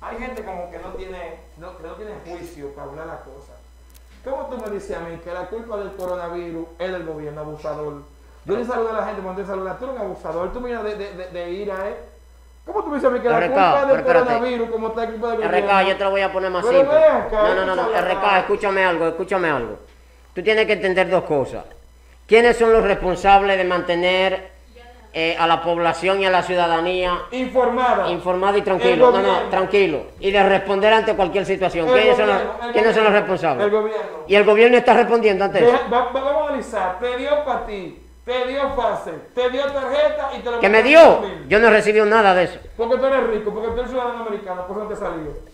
hay gente como que no tiene, no, que no tiene juicio para hablar las cosas. ¿Cómo tú me dices a mí que la culpa del coronavirus es del gobierno abusador? Yo le saludo a la gente cuando te saluda, tú eres un abusador, tú miras de, de, de, de ir a él. ¿Cómo tú me dices a mí que la RK, culpa del coronavirus como está la culpa del RK, gobierno? yo te lo voy a poner más simple. No, no, no, no, RK, escúchame algo, escúchame algo. Tú tienes que entender dos cosas. ¿Quiénes son los responsables de mantener eh, a la población y a la ciudadanía Informada. informada y tranquilo? No, no, gobierno. tranquilo. Y de responder ante cualquier situación. ¿Quiénes, son los, gobierno, ¿quiénes son los gobierno, responsables? El gobierno. Y el gobierno está respondiendo ante eso. Deja- va- vamos a analizar, te dio para ti, te dio fase, te dio tarjeta y te lo ¿Qué me dio? Yo no he recibido nada de eso. Porque tú eres rico, porque tú eres ciudadano americano, por eso te salió.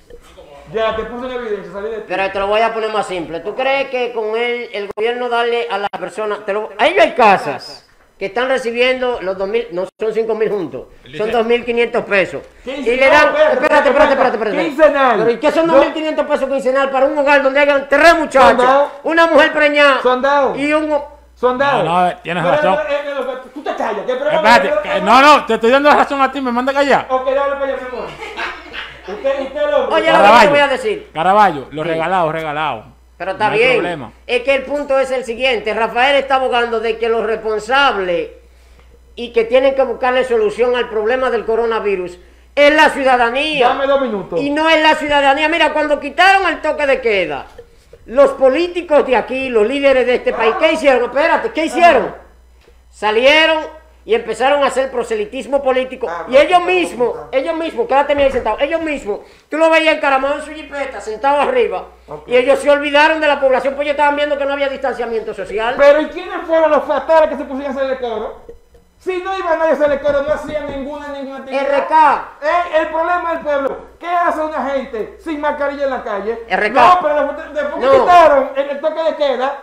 Ya, te puse en evidencia, salí de ti. Pero te lo voy a poner más simple. ¿Tú crees que con él, el gobierno darle a la persona... Te lo, a ellos hay casas que están recibiendo los 2.000, no son 5.000 juntos, son 2.500 pesos. Y le dan... Quincenal, Espérate, espérate, espérate. espérate. Quincenal. Pero ¿y qué son No. 2.500 pesos quincenal para un hogar donde hayan tres muchachos, Sondado. una mujer preñada Sondado. y un... Sondado. No, no, tienes Pero, razón. eh, eh, Tú te callas, Espérate, no, no, te estoy dando la razón a ti, me manda callar. Ok, dale para allá, mi amor. Usted, usted lo Oye, lo que te voy a decir. Caraballo, lo Sí. regalado, regalado. Pero está No bien. problema. Es que el punto es el siguiente. Rafael está abogando de que los responsables y que tienen que buscarle solución al problema del coronavirus es la ciudadanía. Dame dos minutos. Y no es la ciudadanía. Mira, cuando quitaron el toque de queda, los políticos de aquí, los líderes de este país, ¿qué hicieron? Espérate, ¿qué hicieron? Salieron y empezaron a hacer proselitismo político. Ah, y ellos mismos, ellos mismos, quédate ahí sentado, ellos mismos, tú lo veías encaramado en su jipeta, sentado arriba, y ellos se olvidaron de la población, pues ellos estaban viendo que no había distanciamiento social. Pero ¿y quiénes fueron los fatales que se pusieron a hacer el coro? Si no iba nadie a hacer el coro, no hacían ninguna, ninguna actividad. RK. Eh, el problema del pueblo, ¿qué hace una gente sin mascarilla en la calle? RK. No, pero después, No. quitaron el toque de queda,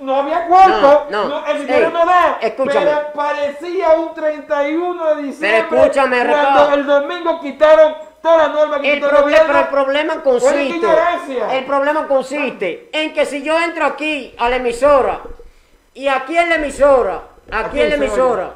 no había cuarto, No, no. el Ey, no da. escúchame. Pero parecía un 31 de diciembre. Pero escúchame. Cuando el domingo quitaron toda la norma que El quitó el proble- gobierno. pero el problema consiste, el problema consiste en que si yo entro aquí a la emisora y aquí en la emisora, aquí Aquí en la emisora,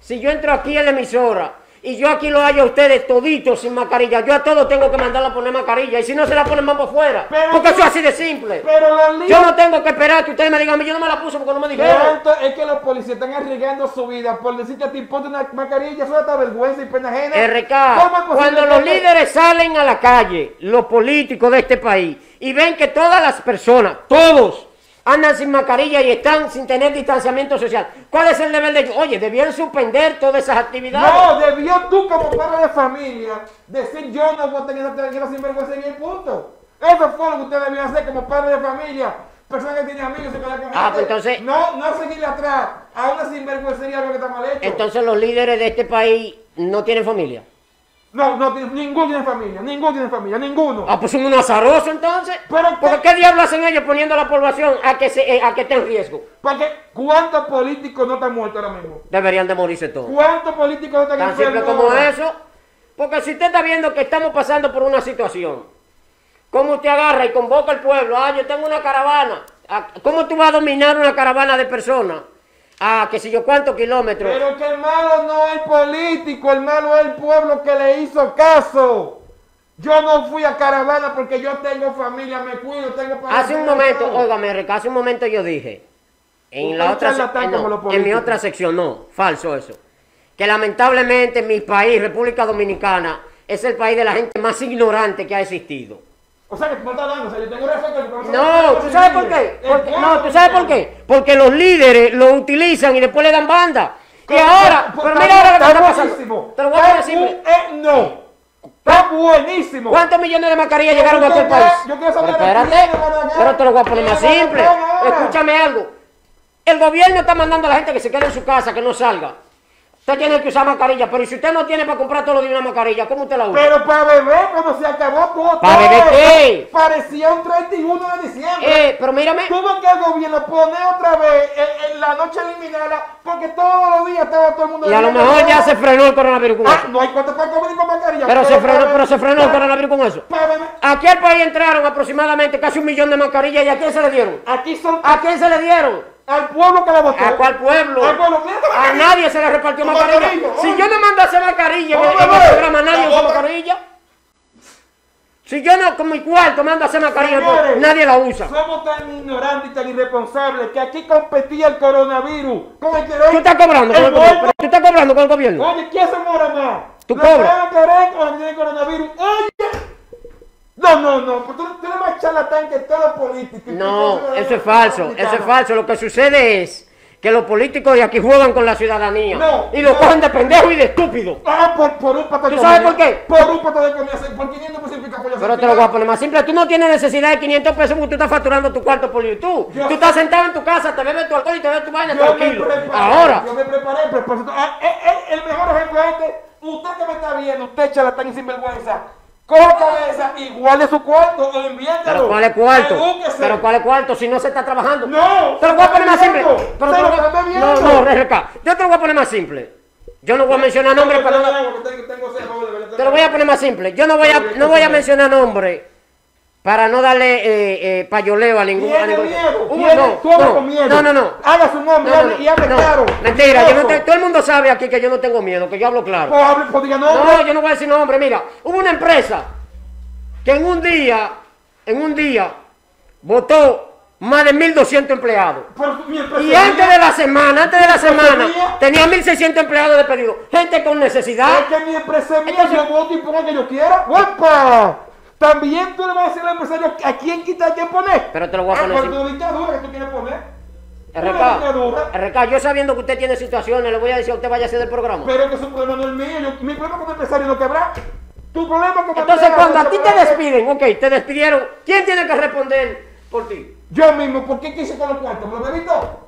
si yo entro aquí en la emisora y yo aquí lo hallo a ustedes toditos sin mascarilla, yo a todos tengo que mandarla a poner mascarilla y si no se la ponen vamos fuera, Pero porque eso es así de simple. Pero líos. Yo no tengo que esperar que ustedes me digan, yo no me la puse porque no me dijeron. ¿Cuánto es que los policías están arriesgando su vida por decirte a ti ponte una mascarilla? Eso da vergüenza y pena ajena. RK, ¿Cómo es cuando los que- líderes salen a la calle, los políticos de este país, y ven que todas las personas, todos, andan sin mascarilla y están sin tener distanciamiento social, ¿cuál es el deber de? Oye, debían suspender todas esas actividades. No, debió tú como padre de familia decir yo no voy a tener esa tranquila sinvergüenza y punto. Eso fue lo que usted debió hacer como padre de familia. Persona que tiene amigos y que la Ah, pues entonces- No, no seguirle atrás a una sinvergüencería algo que está mal hecho. Entonces los líderes de este país no tienen familia. No, no, ninguno tiene familia, ninguno tiene familia, ninguno. Ah, pues son unos azarosos entonces. Pero Porque qué- ¿qué diablo hacen ellos poniendo a la población a que, se, eh, a que esté en riesgo? Porque ¿cuántos políticos no están muertos ahora mismo? Deberían de morirse todos. ¿Cuántos políticos no están Tan simple como eso. Porque si usted está viendo que estamos pasando por una situación, ¿cómo usted agarra y convoca al pueblo? Ah, yo tengo una caravana. Ah, ¿Cómo tú vas a dominar una caravana de personas? Ah, que si yo cuántos kilómetros. Pero que el malo no es el político, el malo es el pueblo que le hizo caso. Yo no fui a caravana porque yo tengo familia, me cuido, tengo para Hace un momento, óigame, Rica, hace un momento yo dije, en la otra eh, no, en mi otra sección, no, falso eso. Que lamentablemente mi país, República Dominicana, es el país de la gente más ignorante que ha existido. O sea que tú me estás dando, o sea, yo tengo profesor No, ¿tú sabes por qué? Porque- no, ¿tú sabes por qué? Porque los líderes lo utilizan y después le dan banda. Y Pero- ahora, pero- pero mira ahora lo que está pasando. Te lo voy a eh, no. Está buenísimo. ¿Cuántos millones de mascarillas llegaron a aquel país? yo quiero Pero saber espérate, a ganar. pero te lo voy a poner más ¿Quién van a simple. Escúchame algo. El gobierno está mandando a la gente que se quede en su casa, que no salga. Usted tiene que usar mascarilla, pero si usted no tiene para comprar todos los días una mascarilla, ¿cómo usted la usa? Pero para beber, cuando se acabó todo. ¿Para beber qué? Parecía un 31 de diciembre. Eh, pero mírame. Tuvo que el gobierno poner otra vez en, en la noche eliminada porque todos los días estaba todo el mundo Y a lo mejor ya se frenó el coronavirus Ah, no hay cuánto para comer ni con Pero se frenó, pero se frenó el para- coronavirus con eso. Aquí al país entraron aproximadamente casi un millón de mascarillas y ¿a quién se le dieron? Aquí son ¿A quién se le dieron? al pueblo que la votó. ¿A cuál pueblo? Al A nadie se le repartió Mascarilla. Si yo no mando a hacer mascarilla en, el oye. programa, nadie usa mascarilla. Si yo no, con mi cuarto mando a hacer mascarilla, pues, Señores, nadie la usa. Somos tan ignorantes y tan irresponsables que aquí competía el coronavirus con el que Tú estás cobrando con el gobierno. pero Tú estás cobrando con el gobierno. Oye, ¿quién se muere más? Tú ¿La cobras. que Karen o la que tiene coronavirus? Oye. No, no, no, tú, tú eres más charlatán que todos los políticos. No, eso es falso. Eso es falso. Lo que sucede es que los políticos de aquí juegan con la ciudadanía. No, y lo no. cogen de pendejo y de estúpido. Ah, por, por un pato de ¿Tú sabes por qué? Por un pato de comida, por 500 pesos Pero te lo voy a poner más simple. Tú no tienes necesidad de 500 pesos porque tú estás facturando tu cuarto por YouTube. Yo- Tú estás sentado en tu casa, te bebes tu alcohol y te bebes tu vaina Yo me tranquilo. preparé, Ahora, Yo me preparé, pero ah, eh, eh, el mejor ejemplo es este. Usted que me está viendo, usted charlatán sinvergüenza. Coja cabeza y guarde su cuarto o envíetelo. pero ¿cuál es cuarto? Edúquese. Pero ¿cuál es cuarto si no se está trabajando? No, Te lo voy a poner más simple. Pero te lo voy- bebiendo. No, no, RK. Yo te lo voy a poner más simple. Yo no voy a mencionar nombres verdad. Te lo voy a poner más simple. Yo no voy a, no voy a mencionar nombres para no darle eh, eh, payoleo a ningún... a Tiene ningún- miedo, tiene, no, no, con miedo. no, no, no. Haga su nombre No, no, hable- y hable claro. Mentira, yo te- todo el mundo sabe aquí que yo no tengo miedo, que yo hablo claro. Pues hable, pues diga nombre. No, yo no voy a decir nombre. Mira, hubo una empresa que en un día, en un día, votó más de 1.200 empleados. Y es antes de la semana, antes de la ¿Empresa semana, tenía 1.600 empleados despedidos. Gente con necesidad. Es que mi empresa es mía, Entonces- yo voto y pongo que yo quiera. ¡Guapa! También tú le vas a decir al empresario a quién quitar, a quién poner. Pero te lo voy a Ah, poner pero así. tu dictadura que tú quieres poner. RK. RK, yo sabiendo que usted tiene situaciones, le voy a decir a usted vaya a hacer del programa. Pero que su problema no es mío. Yo, mi problema como empresario no quebrar. Tu problema como Entonces, cuando a ti te despiden, ok, te despidieron, ¿quién tiene que responder por ti? Yo mismo, ¿por qué quise con los cuartos? ¿Me lo bebí todo?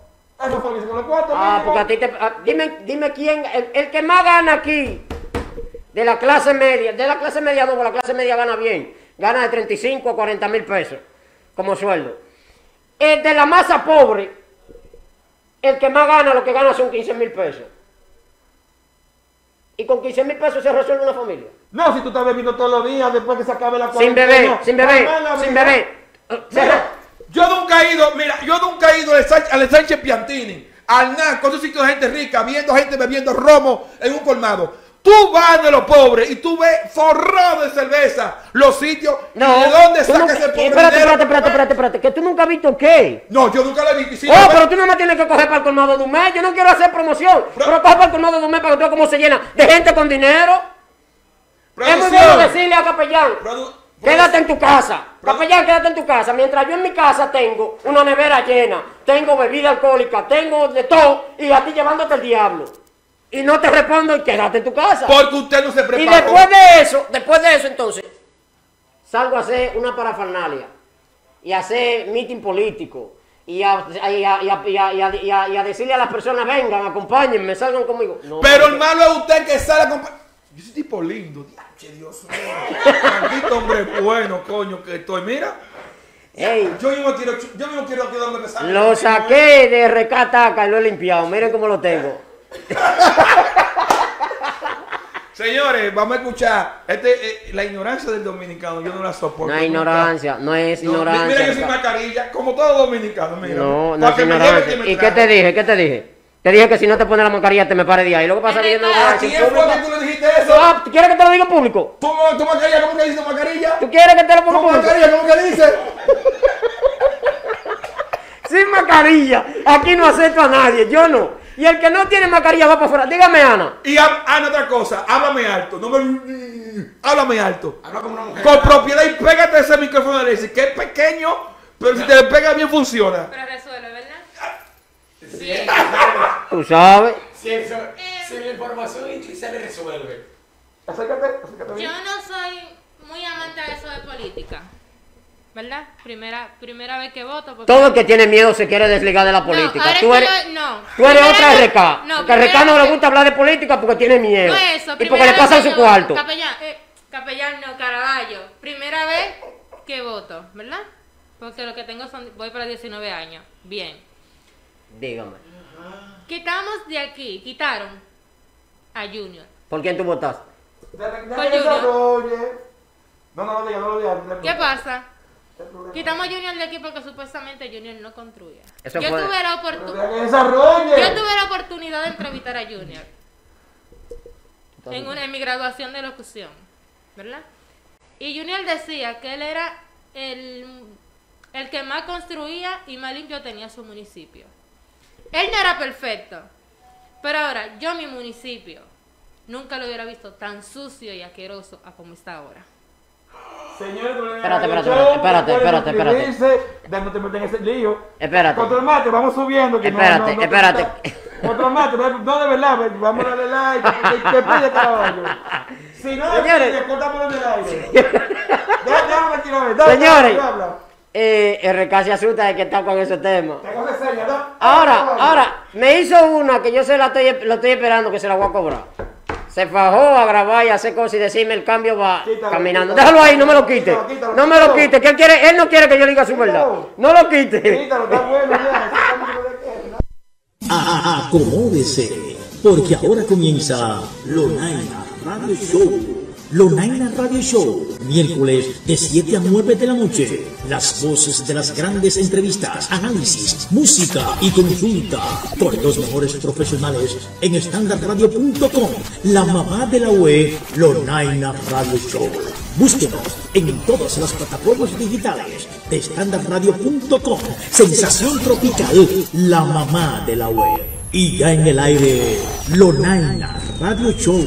Eso fue lo que hice con los cuartos. Ah, mínimo. porque a ti te... ah, dime, dime quién, el, el que más gana aquí, de la clase media, de la clase media no, la clase media gana bien, gana de 35 a 40 mil pesos como sueldo. El de la masa pobre, el que más gana, lo que gana son 15 mil pesos. Y con 15 mil pesos se resuelve una familia. No, si tú estás bebiendo todos los días después que se acabe la Sin cuarentena. beber, sin beber, sin beber. Se re- Mira, yo nunca he ido, mira, yo nunca he ido al Sánchez, Sánchez Piantini, al NAC, con esos sitios de gente rica, viendo gente bebiendo romo en un colmado. Tú vas de los pobres y tú ves forrado de cerveza los sitios. ¿Y No, ¿De dónde tú saca nunca- ese pobre espérate, espérate, espérate, espérate, espérate, que tú nunca has visto qué. No, yo nunca lo he visto. sí, Oh, pero tú no me tienes que coger para el colmado de un mes. Yo no quiero hacer promoción. Pero, coge para el colmado de un mes para que tú cómo se llena de gente con dinero. Es muy bueno decirle a capellán, Produ- quédate en tu casa. Capellán, quédate en tu casa. Mientras yo en mi casa tengo una nevera llena, tengo bebida alcohólica, tengo de todo, y a ti llevándote el diablo. Y no te respondo y quédate en tu casa. Porque usted no se preparó. Y después de eso, después de eso entonces, salgo a hacer una parafernalia y a hacer meeting político y a, y y y decirle a las personas, vengan, acompáñenme, salgan conmigo. No, Pero el malo es usted que sale a Yo soy tipo lindo, diache, Dios mío. Maldito hombre bueno, coño, que estoy. Mira, Ey, yo mismo quiero, yo mismo quiero que donde me salga. lo saqué de recataca y lo he limpiado. Miren cómo lo tengo. Señores, vamos a escuchar. Este, eh, la ignorancia del dominicano, yo no la soporto. No es nunca. ignorancia, no es No, ignorancia. Mira, yo sin Ricardo. mascarilla, como todo dominicano. Mira, No, no es ignorancia. que ¿Y qué te dije? ¿Qué te dije? Te dije que si no te pones la mascarilla te me pare de ahí. Lo que pasa es que yo no lo voy a ¿A decir quién fue que tú le dijiste eso? Ah, ¿tú ¿Quieres que te lo diga en público? ¿Tu, tu mascarilla? ¿Cómo que dice tu mascarilla? ¿Tú quieres que te lo ¿Tu ponga público? mascarilla? ¿Cómo que dice? Sin mascarilla. Aquí no acepto a nadie. Yo no. Y el que no tiene mascarilla va para afuera. Dígame, Ana. Y Ana, otra cosa, háblame alto. No me... Háblame alto. Habla como una mujer. Con propiedad y pégate ese micrófono de Alexis, que es pequeño, pero si te le pega bien funciona. Pero resuelve, ¿verdad? Tú sabes. Si, eso, si la información inglesa le resuelve. Acércate, acércate bien. Yo no soy muy amante de eso de política. ¿Verdad? Primera, primera vez que voto. porque- Todo el que tiene miedo se quiere desligar de la política. tú eres, yo- no. tú eres otra vez- RK. no, porque RK no le gusta hablar de política porque tiene miedo. No es eso. y porque le que su cuarto. Capellán, eh, capellán no, Caraballo. Primera vez que voto, ¿verdad? Porque lo que tengo son, voy para 19 años. Bien. Dígame. Quitamos de aquí, quitaron a Junior. ¿Por quién tú votaste? Por Junior. desarrolle. No, no lo digas, no lo digas. ¿Qué pasa? Quitamos a Junior de aquí porque supuestamente Junior no construía. Eso yo fue- tuve la desarrolle. Yo tuve la oportunidad de entrevistar a Junior en, una, en mi graduación de locución, ¿verdad? Y Junior decía que él era el, el que más construía y más limpio tenía su municipio. Él no era perfecto, pero ahora yo mi municipio nunca lo hubiera visto tan sucio y asqueroso a como está ahora. Señores, Espérate, espérate, espérate, espérate, espérate, espérate. No te metas en ese lío. Espérate. Mate, vamos subiendo. Que Espérate, no, no, espérate. Mate, no de verdad, vamos a darle like. Que pide Caraballo. Si no Señores. cortamos el aire. Déjame tirar. Dale, Señores, eh, RK se asusta de que está con ese tema. Ahora, ahora, me hizo una que yo se la estoy, lo estoy esperando que se la voy a cobrar. Se fajó a grabar y a hacer cosas y decirme el cambio va Quítalo, caminando. quítalo. Déjalo ahí, no me lo quite. Quítalo, quítalo, No me lo quite, que él quiere, él no quiere que yo diga su verdad. No lo quite. Quítalo, está bueno ya. ese cambio de qué, ¿no? A- Acomódese, porque ahora comienza Lonaina Radio Show. Lonaina Radio Show, miércoles de 7 a 9 de la noche. Las voces de las grandes entrevistas, análisis, música y consulta por los mejores profesionales en standardradio.com. La mamá de la UE, Lonaina Radio Show. Búsquenos en todas las plataformas digitales de standardradio.com. Sensación tropical, la mamá de la web. Y ya en el aire, Lonaina Radio Show.